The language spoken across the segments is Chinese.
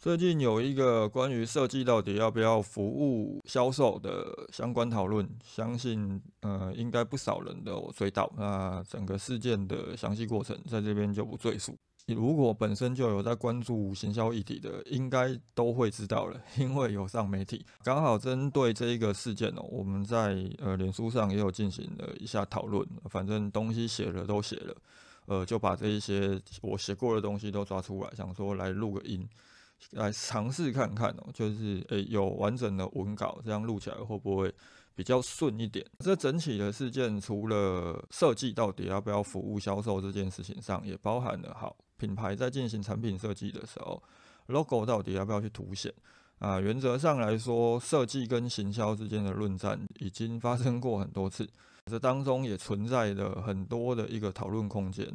最近有一个关于设计到底要不要服务销售的相关讨论，相信呃应该不少人都追到。那整个事件的详细过程在这边就不赘述。如果本身就有在关注行销议题的，应该都会知道了，因为有上媒体。刚好针对这一个事件哦，我们在呃脸书上也有进行了一下讨论。反正东西写了都写了，呃就把这一些我写过的东西都抓出来，想说来录个音。来尝试看看哦，就是诶有完整的文稿，这样录起来会不会比较顺一点？这整体的事件除了设计到底要不要服务销售这件事情上，也包含了好品牌在进行产品设计的时候，logo 到底要不要去凸显啊？原则上来说，设计跟行销之间的论战已经发生过很多次，这当中也存在着很多的一个讨论空间。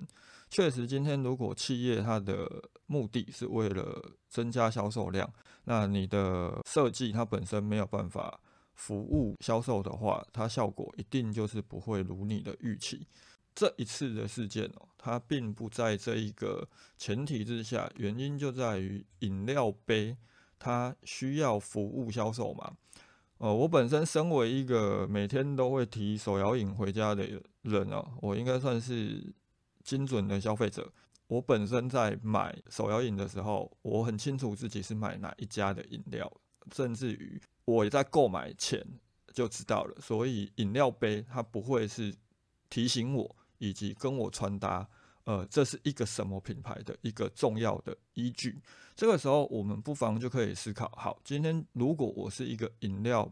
确实，今天如果企业它的目的是为了增加销售量，那你的设计它本身没有办法服务销售的话，它效果一定就是不会如你的预期。这一次的事件哦，它并不在这一个前提之下，原因就在于饮料杯它需要服务销售嘛。呃，我本身身为一个每天都会提手摇饮回家的人哦，我应该算是。精准的消费者，我本身在买手摇饮的时候，我很清楚自己是买哪一家的饮料，甚至于我也在购买前就知道了。所以饮料杯它不会是提醒我以及跟我传达，呃，这是一个什么品牌的一个重要的依据。这个时候，我们不妨就可以思考：好，今天如果我是一个饮料，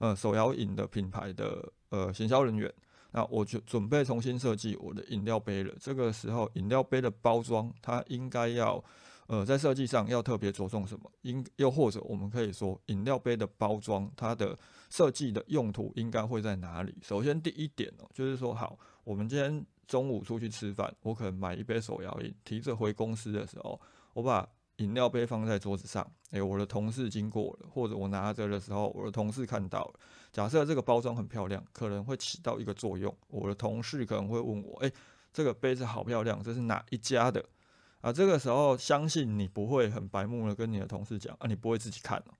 呃，手摇饮的品牌的呃行销人员。那我就准备重新设计我的饮料杯了。这个时候，饮料杯的包装它应该要，呃，在设计上要特别着重什么？应又或者我们可以说，饮料杯的包装它的设计的用途应该会在哪里？首先第一点哦，就是说，好，我们今天中午出去吃饭，我可能买一杯手摇饮，提着回公司的时候，我把。饮料杯放在桌子上，诶，我的同事经过，或者我拿着的时候，我的同事看到了。假设这个包装很漂亮，可能会起到一个作用。我的同事可能会问我，诶，这个杯子好漂亮，这是哪一家的？啊，这个时候相信你不会很白目的跟你的同事讲，啊，你不会自己看哦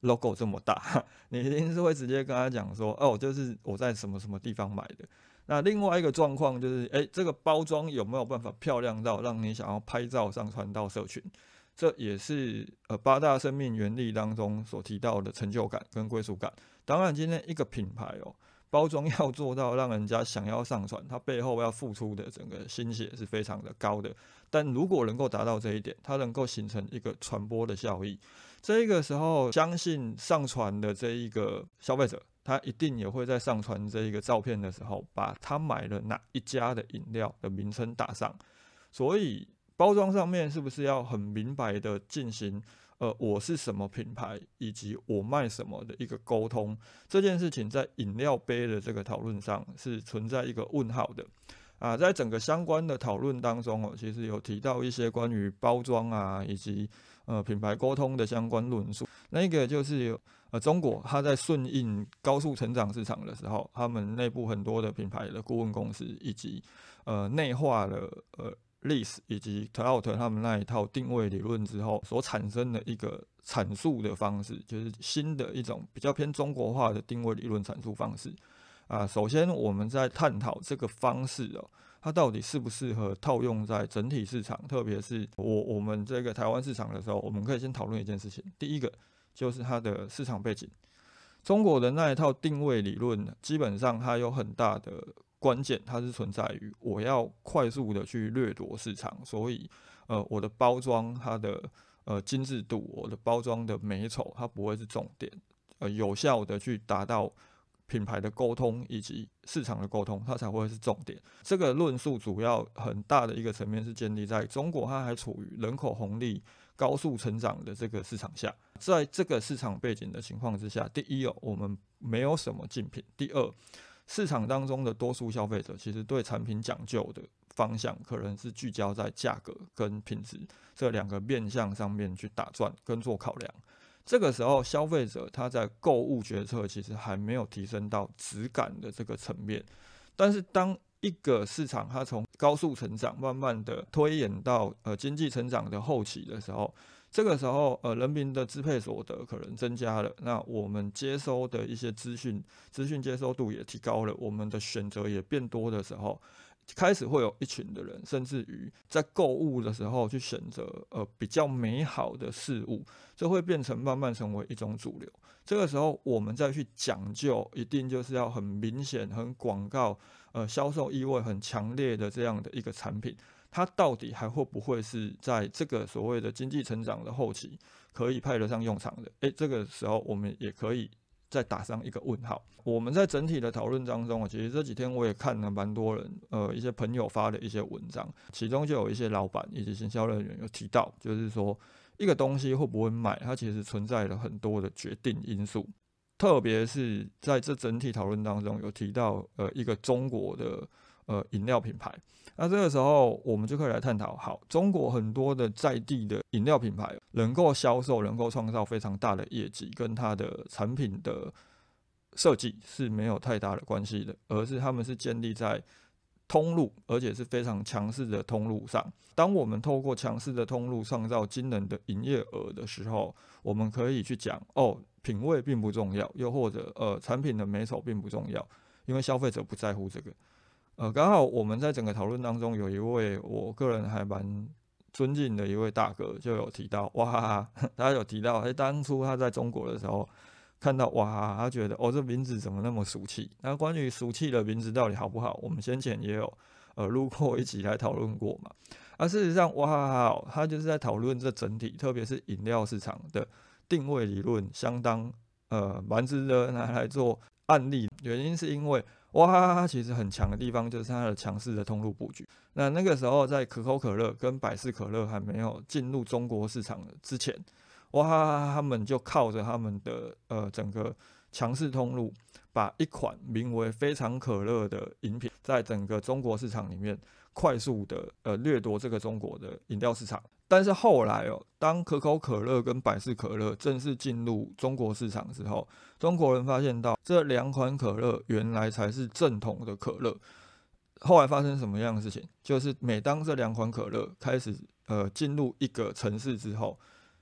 ，logo 这么大，你一定是会直接跟他讲说，哦，就是我在什么什么地方买的。那另外一个状况就是，诶，这个包装有没有办法漂亮到让你想要拍照上传到社群？这也是呃八大生命原理当中所提到的成就感跟归属感。当然，今天一个品牌哦，包装要做到让人家想要上传，它背后要付出的整个心血是非常的高的。但如果能够达到这一点，它能够形成一个传播的效益，这个时候相信上传的这一个消费者，他一定也会在上传这一个照片的时候，把他买了哪一家的饮料的名称打上。所以。包装上面是不是要很明白的进行？呃，我是什么品牌，以及我卖什么的一个沟通？这件事情在饮料杯的这个讨论上是存在一个问号的。啊，在整个相关的讨论当中哦，其实有提到一些关于包装啊，以及呃品牌沟通的相关论述。那个就是有呃中国，它在顺应高速成长市场的时候，他们内部很多的品牌的顾问公司，以及呃内化了呃。历史以及 Toyota 他们那一套定位理论之后所产生的一个阐述的方式，就是新的一种比较偏中国化的定位理论阐述方式。啊，首先我们在探讨这个方式哦，它到底适不适合套用在整体市场，特别是我我们这个台湾市场的时候，我们可以先讨论一件事情。第一个就是它的市场背景，中国的那一套定位理论，基本上它有很大的。关键它是存在于我要快速的去掠夺市场，所以呃我的包装它的呃精致度，我的包装的美丑它不会是重点，呃有效的去达到品牌的沟通以及市场的沟通，它才会是重点。这个论述主要很大的一个层面是建立在中国它还处于人口红利高速成长的这个市场下，在这个市场背景的情况之下，第一哦我们没有什么竞品，第二。市场当中的多数消费者其实对产品讲究的方向，可能是聚焦在价格跟品质这两个面向上面去打转跟做考量。这个时候，消费者他在购物决策其实还没有提升到质感的这个层面。但是，当一个市场它从高速成长慢慢的推演到呃经济成长的后期的时候，这个时候呃人民的支配所得可能增加了，那我们接收的一些资讯资讯接收度也提高了，我们的选择也变多的时候。开始会有一群的人，甚至于在购物的时候去选择呃比较美好的事物，这会变成慢慢成为一种主流。这个时候，我们再去讲究，一定就是要很明显、很广告、呃销售意味很强烈的这样的一个产品，它到底还会不会是在这个所谓的经济成长的后期可以派得上用场的？诶，这个时候我们也可以。再打上一个问号。我们在整体的讨论当中啊，其实这几天我也看了蛮多人，呃，一些朋友发的一些文章，其中就有一些老板以及行销人员有提到，就是说一个东西会不会卖，它其实存在了很多的决定因素，特别是在这整体讨论当中有提到，呃，一个中国的。呃，饮料品牌，那这个时候我们就可以来探讨，好，中国很多的在地的饮料品牌能够销售，能够创造非常大的业绩，跟它的产品的设计是没有太大的关系的，而是他们是建立在通路，而且是非常强势的通路上。当我们透过强势的通路创造惊人的营业额的时候，我们可以去讲，哦，品味并不重要，又或者呃，产品的美丑并不重要，因为消费者不在乎这个。呃，刚好我们在整个讨论当中，有一位我个人还蛮尊敬的一位大哥，就有提到哇哈哈，他有提到，哎，当初他在中国的时候看到哇哈哈，他觉得哦，这名字怎么那么俗气？那关于俗气的名字到底好不好？我们先前也有呃路过一起来讨论过嘛。而事实上，哇哈哈，他就是在讨论这整体，特别是饮料市场的定位理论，相当呃蛮值得拿来做案例。原因是因为。哇哈哈！其实很强的地方就是它的强势的通路布局。那那个时候，在可口可乐跟百事可乐还没有进入中国市场之前，哇哈哈他们就靠着他们的呃整个强势通路，把一款名为“非常可乐”的饮品，在整个中国市场里面快速的呃掠夺这个中国的饮料市场。但是后来哦，当可口可乐跟百事可乐正式进入中国市场之后，中国人发现到这两款可乐原来才是正统的可乐。后来发生什么样的事情？就是每当这两款可乐开始呃进入一个城市之后，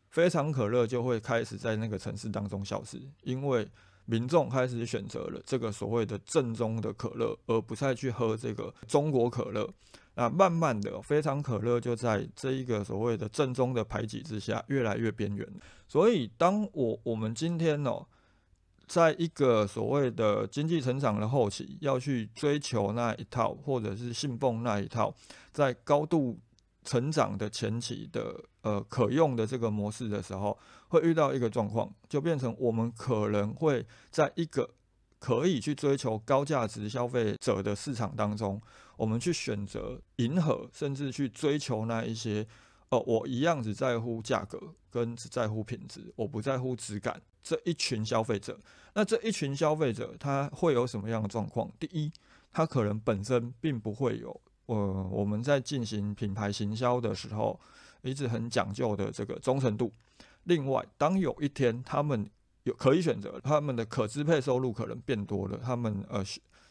非常可乐就会开始在那个城市当中消失，因为民众开始选择了这个所谓的正宗的可乐，而不再去喝这个中国可乐。那慢慢的，非常可乐就在这一个所谓的正宗的排挤之下，越来越边缘。所以，当我我们今天哦，在一个所谓的经济成长的后期，要去追求那一套，或者是信奉那一套，在高度成长的前期的呃可用的这个模式的时候，会遇到一个状况，就变成我们可能会在一个可以去追求高价值消费者的市场当中。我们去选择迎合，甚至去追求那一些，哦，我一样只在乎价格跟只在乎品质，我不在乎质感。这一群消费者，那这一群消费者他会有什么样的状况？第一，他可能本身并不会有，呃，我们在进行品牌行销的时候一直很讲究的这个忠诚度。另外，当有一天他们有可以选择，他们的可支配收入可能变多了，他们呃。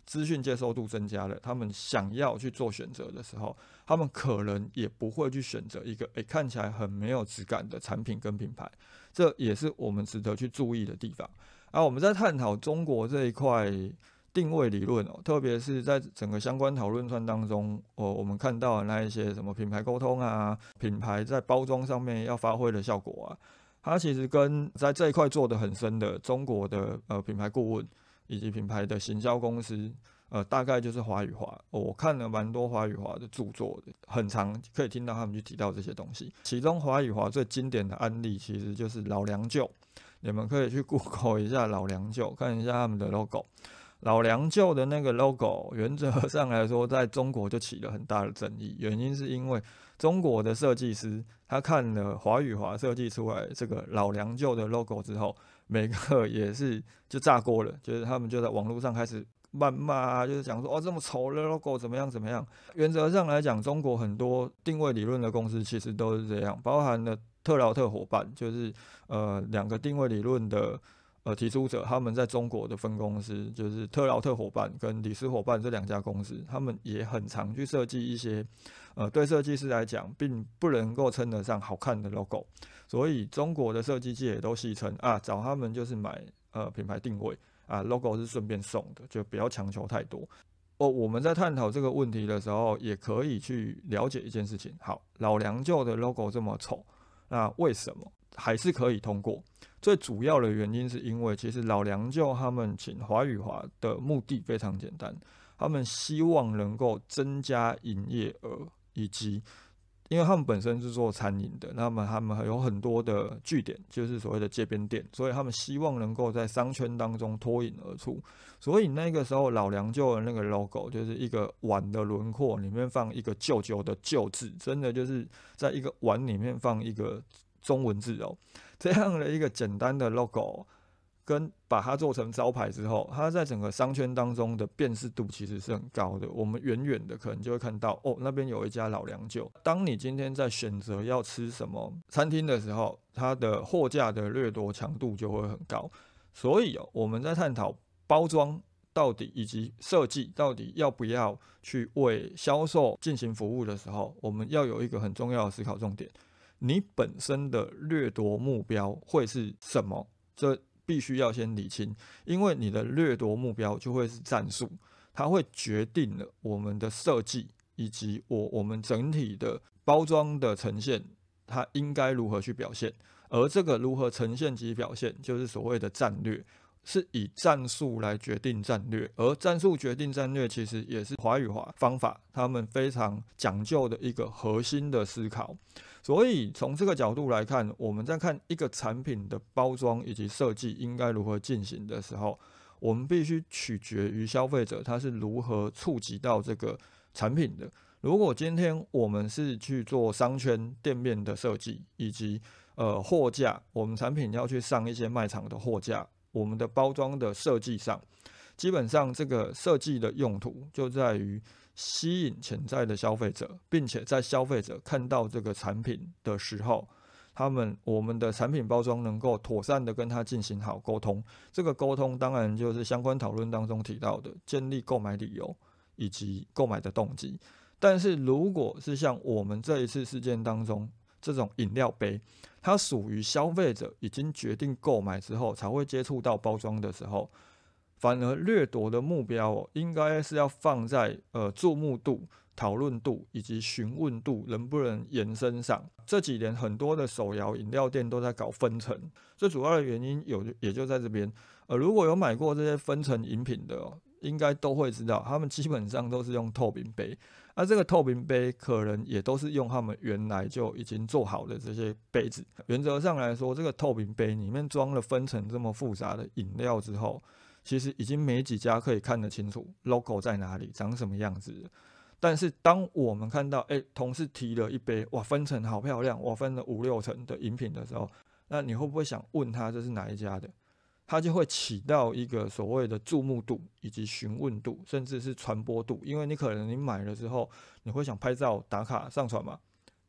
资讯接受度增加了，他们想要去做选择的时候，他们可能也不会去选择一个诶看起来很没有质感的产品跟品牌，这也是我们值得去注意的地方。啊，我们在探讨中国这一块定位理论哦，特别是在整个相关讨论串当中，哦，我们看到那一些什么品牌沟通啊，品牌在包装上面要发挥的效果啊，它其实跟在这一块做的很深的中国的呃品牌顾问。以及品牌的行销公司，呃，大概就是华语华。我看了蛮多华语华的著作，很长可以听到他们去提到这些东西。其中华语华最经典的案例，其实就是老梁舅。你们可以去 Google 一下老梁舅，看一下他们的 logo。老梁舅的那个 logo，原则上来说，在中国就起了很大的争议。原因是因为中国的设计师他看了华语华设计出来这个老梁舅的 logo 之后。每个也是就炸锅了，就是他们就在网络上开始谩骂啊，就是讲说哦这么丑的 logo 怎么样怎么样。原则上来讲，中国很多定位理论的公司其实都是这样，包含了特劳特伙伴，就是呃两个定位理论的。呃，提出者他们在中国的分公司就是特劳特伙伴跟李斯伙伴这两家公司，他们也很常去设计一些，呃，对设计师来讲并不能够称得上好看的 logo，所以中国的设计界也都戏称啊，找他们就是买呃品牌定位啊，logo 是顺便送的，就不要强求太多。哦，我们在探讨这个问题的时候，也可以去了解一件事情。好，老梁旧的 logo 这么丑，那为什么还是可以通过？最主要的原因是因为，其实老梁舅他们请华宇华的目的非常简单，他们希望能够增加营业额，以及因为他们本身是做餐饮的，那么他们还有很多的据点，就是所谓的街边店，所以他们希望能够在商圈当中脱颖而出。所以那个时候老梁舅的那个 logo 就是一个碗的轮廓里面放一个舅舅的舅字，真的就是在一个碗里面放一个中文字哦。这样的一个简单的 logo，跟把它做成招牌之后，它在整个商圈当中的辨识度其实是很高的。我们远远的可能就会看到，哦，那边有一家老梁酒。当你今天在选择要吃什么餐厅的时候，它的货架的掠夺强度就会很高。所以哦，我们在探讨包装到底以及设计到底要不要去为销售进行服务的时候，我们要有一个很重要的思考重点。你本身的掠夺目标会是什么？这必须要先理清，因为你的掠夺目标就会是战术，它会决定了我们的设计以及我我们整体的包装的呈现，它应该如何去表现。而这个如何呈现及表现，就是所谓的战略，是以战术来决定战略，而战术决定战略，其实也是华语华方法他们非常讲究的一个核心的思考。所以从这个角度来看，我们在看一个产品的包装以及设计应该如何进行的时候，我们必须取决于消费者他是如何触及到这个产品的。如果今天我们是去做商圈店面的设计，以及呃货架，我们产品要去上一些卖场的货架，我们的包装的设计上，基本上这个设计的用途就在于。吸引潜在的消费者，并且在消费者看到这个产品的时候，他们我们的产品包装能够妥善的跟他进行好沟通。这个沟通当然就是相关讨论当中提到的，建立购买理由以及购买的动机。但是如果是像我们这一次事件当中这种饮料杯，它属于消费者已经决定购买之后才会接触到包装的时候。反而掠夺的目标哦，应该是要放在呃注目度、讨论度以及询问度能不能延伸上。这几年很多的手摇饮料店都在搞分层，最主要的原因有也就在这边。呃，如果有买过这些分层饮品的，应该都会知道，他们基本上都是用透明杯，那这个透明杯可能也都是用他们原来就已经做好的这些杯子。原则上来说，这个透明杯里面装了分层这么复杂的饮料之后。其实已经没几家可以看得清楚 logo 在哪里，长什么样子。但是当我们看到，哎，同事提了一杯，哇，分层好漂亮，哇分了五六层的饮品的时候，那你会不会想问他这是哪一家的？他就会起到一个所谓的注目度以及询问度，甚至是传播度，因为你可能你买了之后，你会想拍照打卡上传嘛，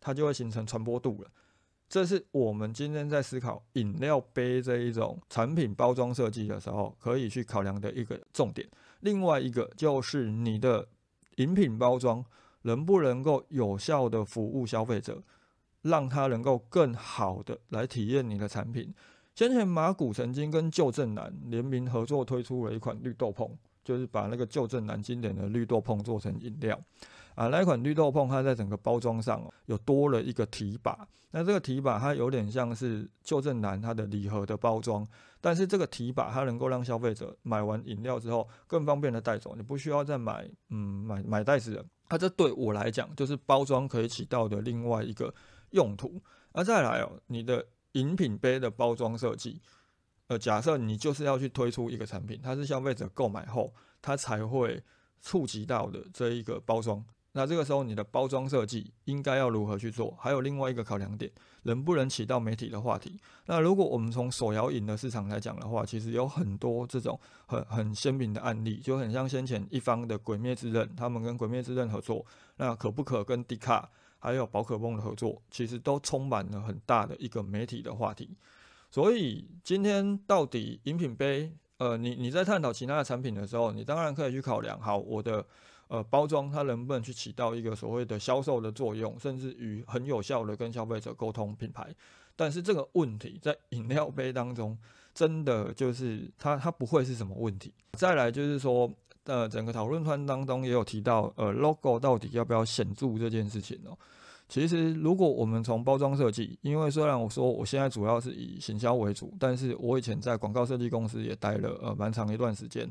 它就会形成传播度了。这是我们今天在思考饮料杯这一种产品包装设计的时候，可以去考量的一个重点。另外一个就是你的饮品包装能不能够有效的服务消费者，让他能够更好的来体验你的产品。先前马古曾经跟旧正南联名合作推出了一款绿豆碰，就是把那个旧正南经典的绿豆碰做成饮料。啊，那一款绿豆碰，它在整个包装上哦，有多了一个提把。那这个提把它有点像是旧正南它的礼盒的包装，但是这个提把它能够让消费者买完饮料之后更方便的带走，你不需要再买，嗯，买买袋子了。它这对我来讲就是包装可以起到的另外一个用途。那再来哦，你的饮品杯的包装设计，呃，假设你就是要去推出一个产品，它是消费者购买后他才会触及到的这一个包装。那这个时候你的包装设计应该要如何去做？还有另外一个考量点，能不能起到媒体的话题？那如果我们从手摇饮的市场来讲的话，其实有很多这种很很鲜明的案例，就很像先前一方的《鬼灭之刃》，他们跟《鬼灭之刃》合作，那可不可跟迪卡还有宝可梦的合作，其实都充满了很大的一个媒体的话题。所以今天到底饮品杯，呃，你你在探讨其他的产品的时候，你当然可以去考量，好，我的呃包装它能不能去起到一个所谓的销售的作用，甚至于很有效的跟消费者沟通品牌。但是这个问题在饮料杯当中，真的就是它它不会是什么问题。再来就是说，呃，整个讨论团当中也有提到，呃，logo 到底要不要显著这件事情哦。其实，如果我们从包装设计，因为虽然我说我现在主要是以行销为主，但是我以前在广告设计公司也待了呃蛮长一段时间，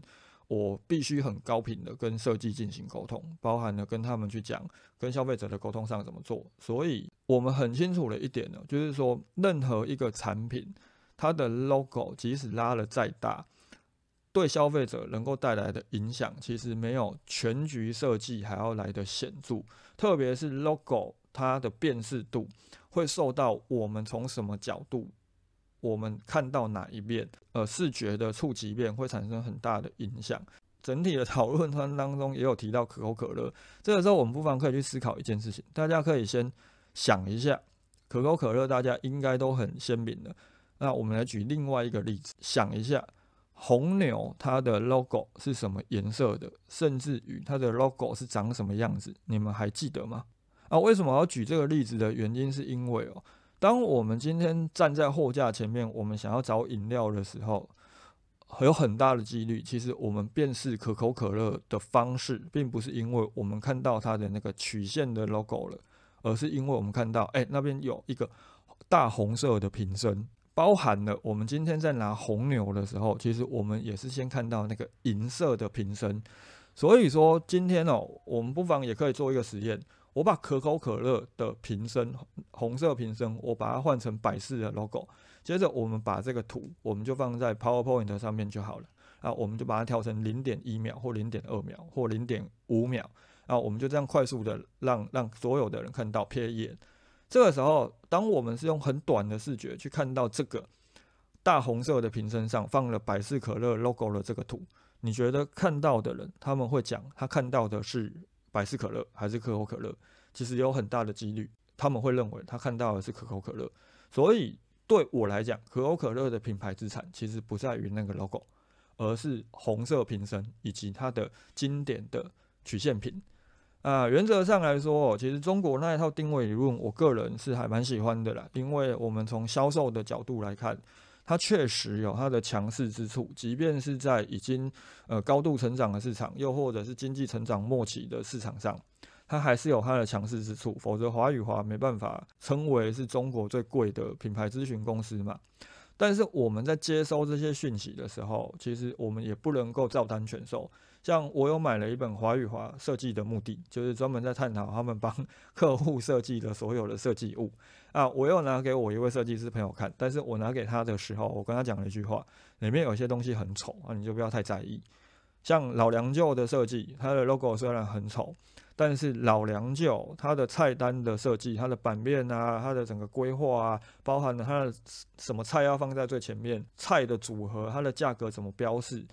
我必须很高频的跟设计进行沟通，包含了跟他们去讲跟消费者的沟通上怎么做。所以我们很清楚的一点呢，就是说任何一个产品，它的 logo 即使拉了再大，对消费者能够带来的影响，其实没有全局设计还要来的显著，特别是 logo。它的辨识度会受到我们从什么角度，我们看到哪一面，呃，视觉的触及面会产生很大的影响。整体的讨论当中也有提到可口可乐，这个时候我们不妨可以去思考一件事情，大家可以先想一下，可口可乐大家应该都很鲜明的。那我们来举另外一个例子，想一下红牛它的 logo 是什么颜色的，甚至于它的 logo 是长什么样子，你们还记得吗？啊，为什么要举这个例子的原因，是因为哦，当我们今天站在货架前面，我们想要找饮料的时候，有很大的几率，其实我们辨识可口可乐的方式，并不是因为我们看到它的那个曲线的 logo 了，而是因为我们看到，哎，那边有一个大红色的瓶身，包含了我们今天在拿红牛的时候，其实我们也是先看到那个银色的瓶身，所以说今天哦，我们不妨也可以做一个实验。我把可口可乐的瓶身，红色瓶身，我把它换成百事的 logo。接着我们把这个图，我们就放在 PowerPoint 上面就好了。啊，我们就把它调成零点一秒或零点二秒或零点五秒。啊，我们就这样快速的让让所有的人看到瞥一眼。这个时候，当我们是用很短的视觉去看到这个大红色的瓶身上放了百事可乐 logo 的这个图，你觉得看到的人他们会讲他看到的是？百事可乐还是可口可乐，其实有很大的几率，他们会认为他看到的是可口可乐。所以对我来讲，可口可乐的品牌资产其实不在于那个 logo，而是红色瓶身以及它的经典的曲线瓶。啊，原则上来说，其实中国那一套定位理论，我个人是还蛮喜欢的啦，因为我们从销售的角度来看。它确实有它的强势之处，即便是在已经呃高度成长的市场，又或者是经济成长末期的市场上，它还是有它的强势之处。否则华宇华没办法称为是中国最贵的品牌咨询公司嘛。但是我们在接收这些讯息的时候，其实我们也不能够照单全收。像我有买了一本华与华设计的目的，就是专门在探讨他们帮 客户设计的所有的设计物啊。我又拿给我一位设计师朋友看，但是我拿给他的时候，我跟他讲了一句话：里面有些东西很丑啊，你就不要太在意。像老梁舅的设计，它的 logo 虽然很丑，但是老梁舅它的菜单的设计、它的版面啊、它的整个规划啊，包含了它的什么菜要放在最前面、菜的组合、它的价格怎么标示。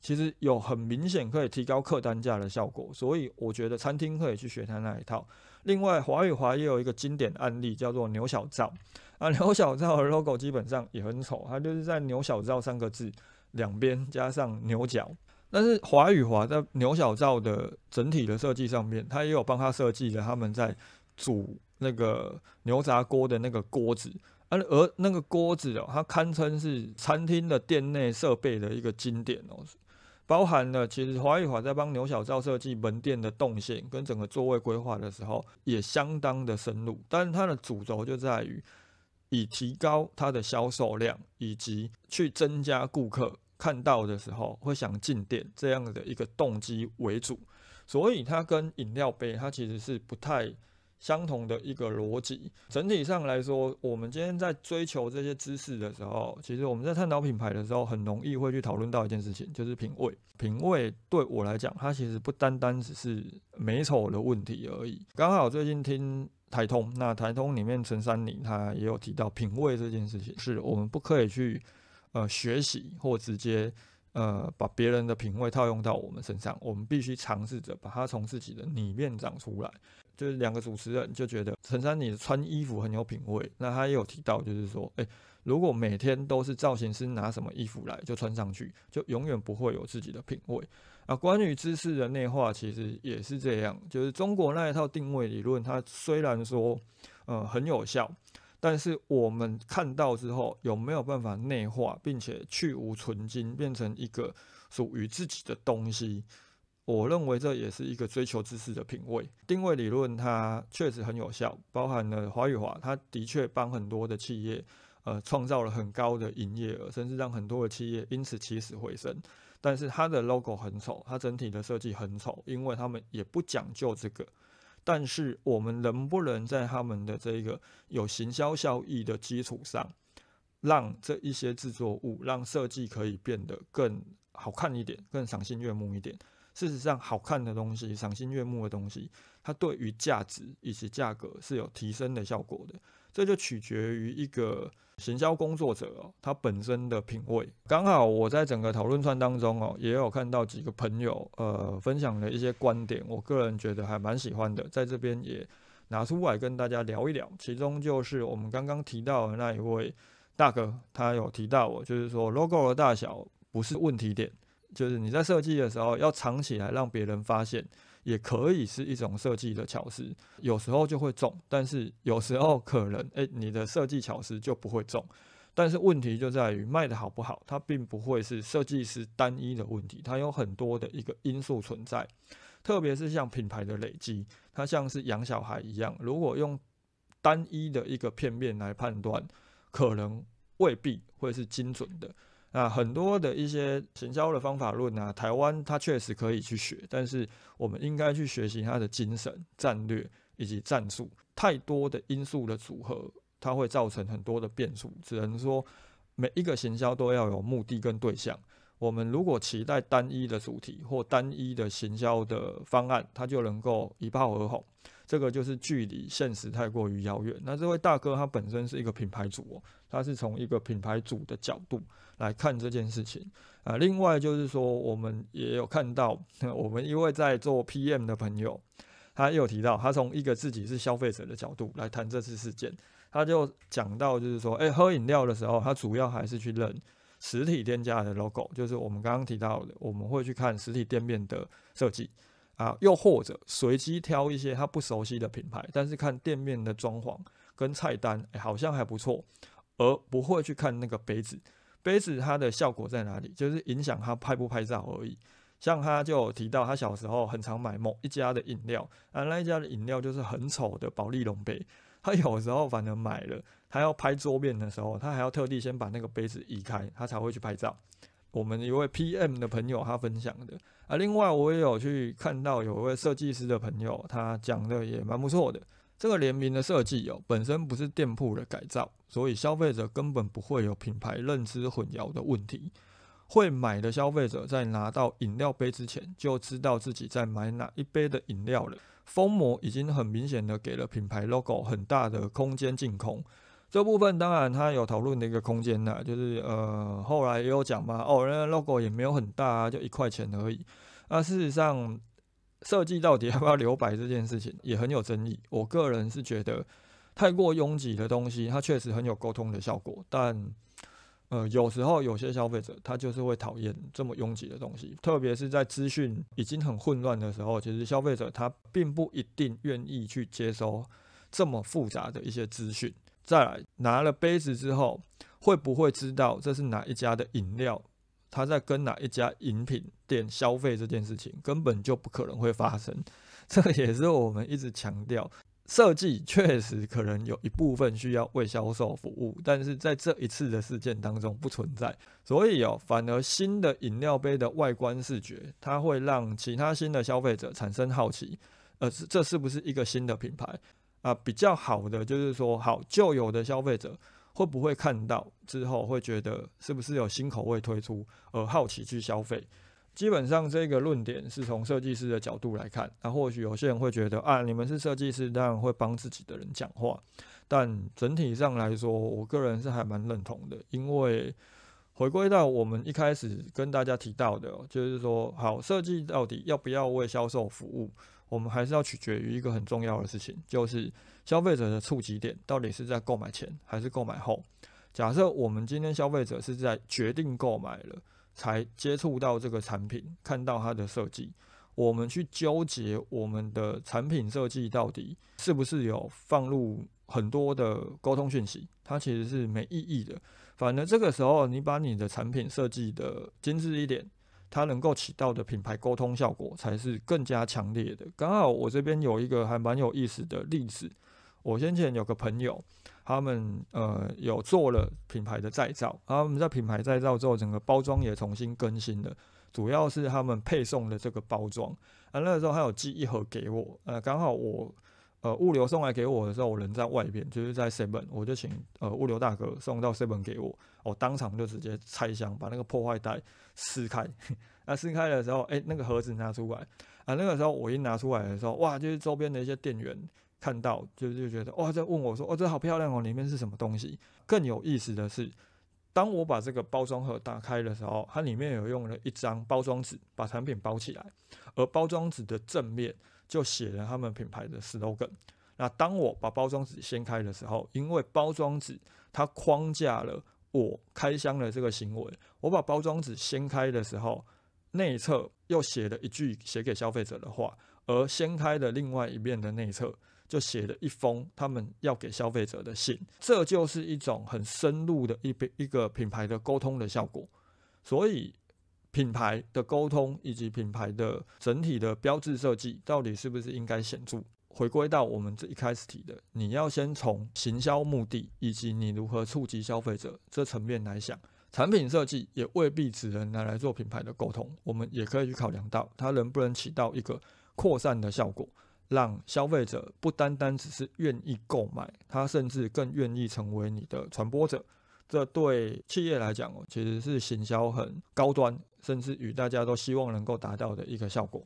其实有很明显可以提高客单价的效果，所以我觉得餐厅可以去学他那一套。另外，华与华也有一个经典案例，叫做牛小灶啊。牛小灶的 logo 基本上也很丑，它就是在牛小灶三个字两边加上牛角。但是华与华在牛小灶的整体的设计上面，他也有帮他设计了他们在煮那个牛杂锅的那个锅子。而而那个锅子哦，它堪称是餐厅的店内设备的一个经典哦。包含了，其实华宇华在帮牛小灶设计门店的动线跟整个座位规划的时候，也相当的深入。但是它的主轴就在于以提高它的销售量，以及去增加顾客看到的时候会想进店这样的一个动机为主。所以它跟饮料杯，它其实是不太相同的一个逻辑。整体上来说，我们今天在追求这些知识的时候，其实我们在探讨品牌的时候，很容易会去讨论到一件事情，就是品味。品味对我来讲，它其实不单单只是美丑的问题而已。刚好最近听台通，那台通里面陈三林他也有提到品味这件事情，是我们不可以去呃学习或直接。呃，把别人的品味套用到我们身上，我们必须尝试着把它从自己的里面长出来。就是两个主持人就觉得陈珊妮穿衣服很有品味，那他也有提到，就是说，诶，如果每天都是造型师拿什么衣服来就穿上去，就永远不会有自己的品味。啊，关于知识的内化，其实也是这样，就是中国那一套定位理论，它虽然说，呃，很有效。但是我们看到之后，有没有办法内化，并且去无存精，变成一个属于自己的东西？我认为这也是一个追求知识的品味。定位理论它确实很有效，包含了华语华，它的确帮很多的企业，呃，创造了很高的营业额，甚至让很多的企业因此起死回生。但是它的 logo 很丑，它整体的设计很丑，因为他们也不讲究这个。但是我们能不能在他们的这个有行销效益的基础上，让这一些制作物、让设计可以变得更好看一点、更赏心悦目一点？事实上，好看的东西、赏心悦目的东西，它对于价值以及价格是有提升的效果的。这就取决于一个。行销工作者哦，他本身的品味刚好，我在整个讨论串当中哦，也有看到几个朋友呃分享了一些观点，我个人觉得还蛮喜欢的，在这边也拿出来跟大家聊一聊。其中就是我们刚刚提到的那一位大哥，他有提到我，就是说 logo 的大小不是问题点，就是你在设计的时候要藏起来，让别人发现。也可以是一种设计的巧思，有时候就会中，但是有时候可能，诶，你的设计巧思就不会中。但是问题就在于卖的好不好，它并不会是设计师单一的问题，它有很多的一个因素存在。特别是像品牌的累积，它像是养小孩一样，如果用单一的一个片面来判断，可能未必会是精准的。啊，很多的一些行销的方法论啊，台湾它确实可以去学，但是我们应该去学习它的精神、战略以及战术。太多的因素的组合，它会造成很多的变数。只能说，每一个行销都要有目的跟对象。我们如果期待单一的主题或单一的行销的方案，它就能够一炮而红。这个就是距离现实太过于遥远。那这位大哥他本身是一个品牌主哦，他是从一个品牌主的角度来看这件事情啊。另外就是说，我们也有看到，我们一位在做 PM 的朋友，他也有提到，他从一个自己是消费者的角度来谈这次事件，他就讲到就是说，诶，喝饮料的时候，他主要还是去认实体店家的 logo，就是我们刚刚提到的，我们会去看实体店面的设计。啊，又或者随机挑一些他不熟悉的品牌，但是看店面的装潢跟菜单，好像还不错，而不会去看那个杯子，杯子它的效果在哪里？就是影响他拍不拍照而已。像他就有提到，他小时候很常买某一家的饮料，啊，那一家的饮料就是很丑的保利龙杯，他有时候反正买了，他要拍桌面的时候，他还要特地先把那个杯子移开，他才会去拍照。我们一位 PM 的朋友他分享的。啊，另外我也有去看到有一位设计师的朋友，他讲的也蛮不错的。这个联名的设计哦，本身不是店铺的改造，所以消费者根本不会有品牌认知混淆的问题。会买的消费者在拿到饮料杯之前，就知道自己在买哪一杯的饮料了。封膜已经很明显的给了品牌 logo 很大的空间净空。这部分当然他有讨论的一个空间呢，就是呃后来也有讲嘛，哦，那 logo 也没有很大，就一块钱而已。那事实上，设计到底 要不要留白这件事情也很有争议。我个人是觉得，太过拥挤的东西，它确实很有沟通的效果，但呃有时候有些消费者他就是会讨厌这么拥挤的东西，特别是在资讯已经很混乱的时候，其实消费者他并不一定愿意去接收这么复杂的一些资讯。再来拿了杯子之后，会不会知道这是哪一家的饮料？他在跟哪一家饮品店消费这件事情，根本就不可能会发生。这也是我们一直强调，设计确实可能有一部分需要为销售服务，但是在这一次的事件当中不存在。所以哦，反而新的饮料杯的外观视觉，它会让其他新的消费者产生好奇，呃，这是不是一个新的品牌？啊，比较好的就是说，好旧有的消费者会不会看到之后会觉得是不是有新口味推出而好奇去消费？基本上这个论点是从设计师的角度来看，那或许有些人会觉得啊，你们是设计师，当然会帮自己的人讲话，但整体上来说，我个人是还蛮认同的，因为回归到我们一开始跟大家提到的，就是说，好设计到底要不要为销售服务？我们还是要取决于一个很重要的事情，就是消费者的触及点到底是在购买前还是购买后。假设我们今天消费者是在决定购买了才接触到这个产品，看到它的设计，我们去纠结我们的产品设计到底是不是有放入很多的沟通讯息，它其实是没意义的。反正这个时候，你把你的产品设计的精致一点。它能够起到的品牌沟通效果才是更加强烈的。刚好我这边有一个还蛮有意思的例子，我先前有个朋友，他们呃有做了品牌的再造，他们在品牌再造之后，整个包装也重新更新了，主要是他们配送的这个包装。啊，那个时候他有寄一盒给我，呃，刚好我呃物流送来给我的时候，我人在外边，就是在 seven，我就请呃物流大哥送到 seven 给我，我当场就直接拆箱，把那个破坏袋。撕开，那撕开的时候，哎，那个盒子拿出来啊。那个时候我一拿出来的时候，哇，就是周边的一些店员看到，就就觉得哇，在问我说，哦，这好漂亮哦，里面是什么东西？更有意思的是，当我把这个包装盒打开的时候，它里面有用了一张包装纸把产品包起来，而包装纸的正面就写了他们品牌的 slogan。那当我把包装纸掀开的时候，因为包装纸它框架了。我开箱的这个行为，我把包装纸掀开的时候，内侧又写了一句写给消费者的话，而掀开的另外一面的内侧就写了一封他们要给消费者的信。这就是一种很深入的一一个品牌的沟通的效果。所以，品牌的沟通以及品牌的整体的标志设计，到底是不是应该显著？回归到我们这一开始提的，你要先从行销目的以及你如何触及消费者这层面来想，产品设计也未必只能拿来做品牌的沟通，我们也可以去考量到它能不能起到一个扩散的效果，让消费者不单单只是愿意购买，他甚至更愿意成为你的传播者。这对企业来讲哦，其实是行销很高端，甚至与大家都希望能够达到的一个效果。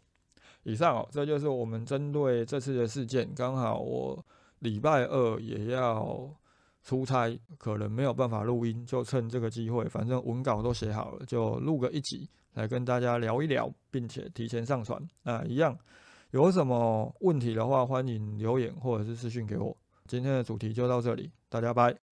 以上哦，这就是我们针对这次的事件。刚好我礼拜二也要出差，可能没有办法录音，就趁这个机会，反正文稿都写好了，就录个一集来跟大家聊一聊，并且提前上传。那一样有什么问题的话，欢迎留言或者是私讯给我。今天的主题就到这里，大家拜。